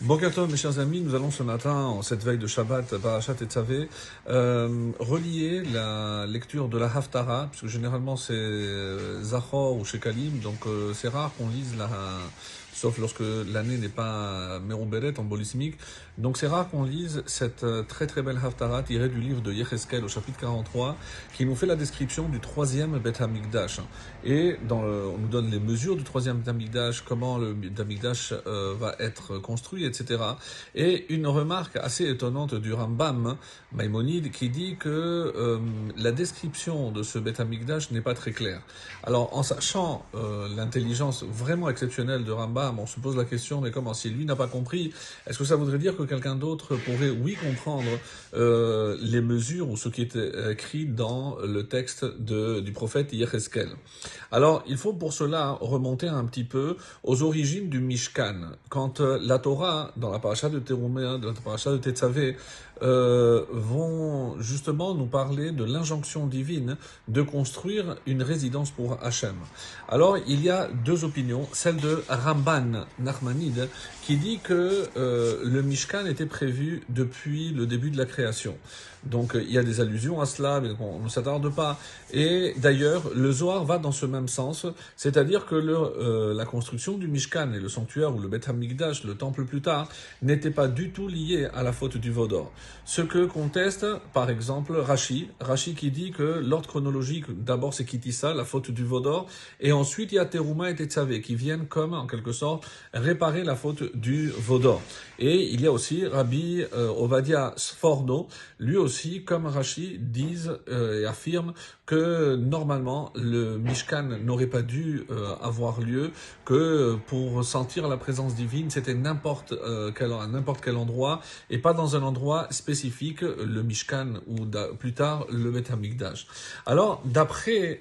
Bon mes chers amis, nous allons ce matin, en cette veille de Shabbat, Parashat et Tzavé, euh, relier la lecture de la Haftara, puisque généralement c'est euh, Zachor ou Shekalim, donc euh, c'est rare qu'on lise la sauf lorsque l'année n'est pas Merouberet en bolissimique. Donc c'est rare qu'on lise cette euh, très très belle Haftarah tirée du livre de Yecheskel au chapitre 43 qui nous fait la description du troisième Bet Hamikdash. Et dans on nous donne les mesures du troisième Bet Hamikdash, comment le Bet Hamikdash euh, va être construit, etc. Et une remarque assez étonnante du Rambam, Maïmonide, qui dit que euh, la description de ce Bet Hamikdash n'est pas très claire. Alors en sachant l'intelligence vraiment exceptionnelle de Rambam, on se pose la question, mais comment Si lui n'a pas compris, est-ce que ça voudrait dire que quelqu'un d'autre pourrait, oui, comprendre euh, les mesures ou ce qui est écrit dans le texte du prophète Yecheskel Alors, il faut pour cela remonter un petit peu aux origines du Mishkan. Quand euh, la Torah, dans la paracha de Teruméa, dans la paracha de Tetzavé, euh, vont justement nous parler de l'injonction divine de construire une résidence pour Hachem. Alors, il y a deux opinions, celle de Ramban Nachmanide, qui dit que euh, le Mishkan était prévu depuis le début de la création. Donc il y a des allusions à cela, mais on ne s'attarde pas. Et d'ailleurs, le Zohar va dans ce même sens, c'est-à-dire que le, euh, la construction du Mishkan et le sanctuaire ou le Beth Hamikdash, le temple plus tard, n'était pas du tout lié à la faute du Vaudor. Ce que conteste, par exemple, Rashi, Rashi qui dit que l'ordre chronologique, d'abord c'est Kitissa, la faute du Vaudor, et ensuite il y a Teruma et Tetzavé qui viennent comme, en quelque sorte, réparer la faute du Vaudor. Et il y a aussi Rabbi euh, Ovadia Sforno, lui aussi, comme Rashi, disent euh, et affirment que normalement le Mishkan n'aurait pas dû euh, avoir lieu, que pour sentir la présence divine, c'était n'importe n'importe quel endroit et pas dans un endroit spécifique, le Mishkan ou plus tard le Beth Amikdash. Alors, d'après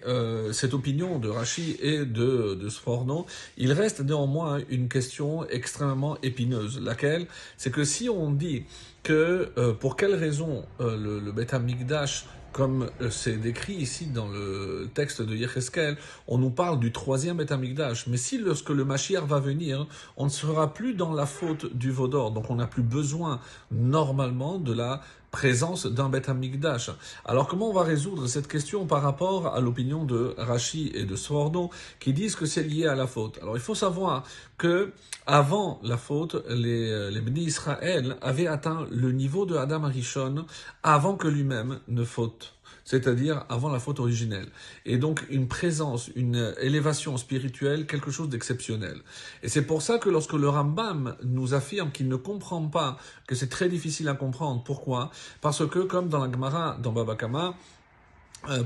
cette opinion de Rashi et de, de Sforno, il reste néanmoins une question extrêmement épineuse, laquelle? C'est que si on dit que euh, pour quelle raison euh, le, le Beth Amikdash comme euh, c'est décrit ici dans le texte de Yecheskel, on nous parle du troisième Beth Amikdash. Mais si lorsque le Mashiach va venir, on ne sera plus dans la faute du Vaudor, donc on n'a plus besoin normalement de la présence d'un Beth Amikdash. Alors comment on va résoudre cette question par rapport à l'opinion de Rashi et de Sforno qui disent que c'est lié à la faute? Alors il faut savoir que avant la faute, les, euh, les Bénis Israël avaient atteint le niveau de Adam Arishon avant que lui-même ne faute c'est-à-dire avant la faute originelle. Et donc une présence, une élévation spirituelle, quelque chose d'exceptionnel. Et c'est pour ça que lorsque le Rambam nous affirme qu'il ne comprend pas, que c'est très difficile à comprendre, pourquoi? Parce que comme dans la Gemara, dans Baba Kama, euh,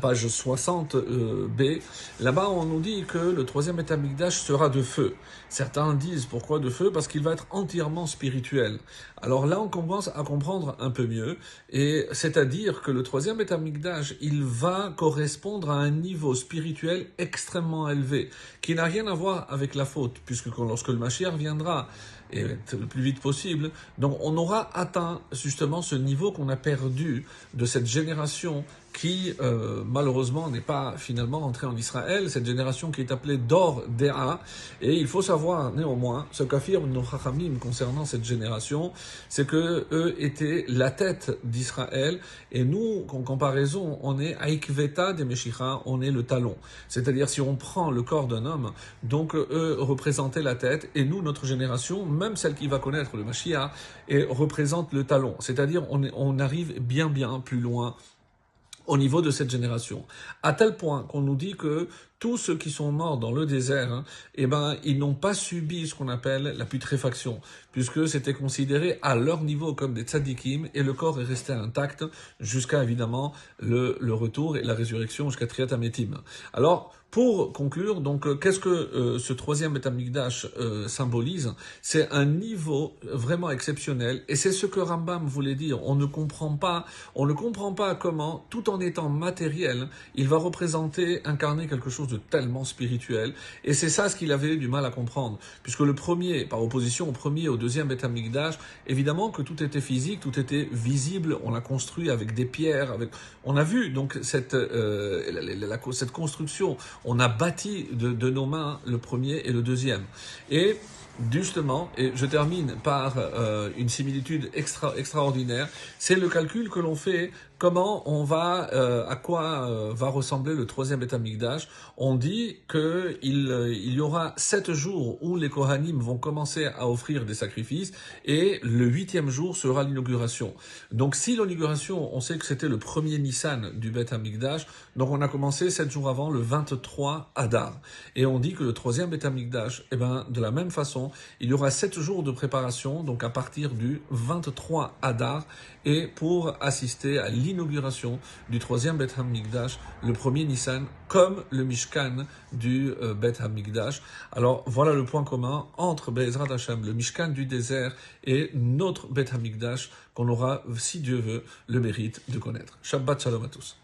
page 60b, euh, là-bas on nous dit que le troisième étamigdash sera de feu. Certains disent pourquoi de feu? Parce qu'il va être entièrement spirituel. Alors là on commence à comprendre un peu mieux, et c'est-à-dire que le troisième étamigdash, il va correspondre à un niveau spirituel extrêmement élevé, qui n'a rien à voir avec la faute, puisque lorsque le Mashiach viendra, et le plus vite possible. Donc on aura atteint justement ce niveau qu'on a perdu de cette génération qui euh, malheureusement n'est pas finalement entrée en Israël, cette génération qui est appelée Dor Dera. Et il faut savoir néanmoins, ce qu'affirment nos Chachamim concernant cette génération, c'est que eux étaient la tête d'Israël et nous, en comparaison, on est Aikveta des Meshicha, on est le talon. C'est-à-dire si on prend le corps d'un homme, donc eux représentaient la tête et nous, notre génération, même celle qui va connaître le Mashiach, et représente le talon. C'est-à-dire on, on arrive bien bien plus loin au niveau de cette génération. À tel point qu'on nous dit que tous ceux qui sont morts dans le désert, hein, eh ben, ils n'ont pas subi ce qu'on appelle la putréfaction, puisque c'était considéré à leur niveau comme des tzadikim, et le corps est resté intact jusqu'à évidemment le, le retour et la résurrection jusqu'à Triatametim. Alors, pour conclure, donc, euh, qu'est-ce que euh, ce troisième Betamikdash euh, symbolise? C'est un niveau vraiment exceptionnel, et c'est ce que Rambam voulait dire. On ne comprend pas, on ne comprend pas comment, tout en étant matériel, il va représenter, incarner quelque chose de tellement spirituel. Et c'est ça ce qu'il avait du mal à comprendre, puisque le premier, par opposition au premier, au deuxième Betamikdash, évidemment que tout était physique, tout était visible. On l'a construit avec des pierres, avec. On a vu donc cette cette construction on a bâti de, nos mains le premier et le deuxième. Et justement, et je termine par euh, une similitude extra, extraordinaire, c'est le calcul que l'on fait comment on va, euh, à quoi euh, va ressembler le troisième Beth On dit que il, il, y aura sept jours où les Kohanim vont commencer à offrir des sacrifices et le huitième jour sera l'inauguration. Donc si l'inauguration, on sait que c'était le premier Nissan du Beth Amikdash, donc on a commencé sept jours avant, le 23 Adar. Et on dit que le troisième Beth Amikdash, eh ben, de la même façon, il y aura sept jours de préparation, donc à partir du 23 Adar, et pour assister à l'inauguration l'inauguration du troisième Beth Hamikdash, le premier Nissan, comme le Mishkan du euh, Beth Hamikdash. Alors voilà le point commun entre Bezrat Hashem, le Mishkan du désert, et notre Beth Hamikdash qu'on aura, si Dieu veut, le mérite de connaître. Shabbat Shalom à tous.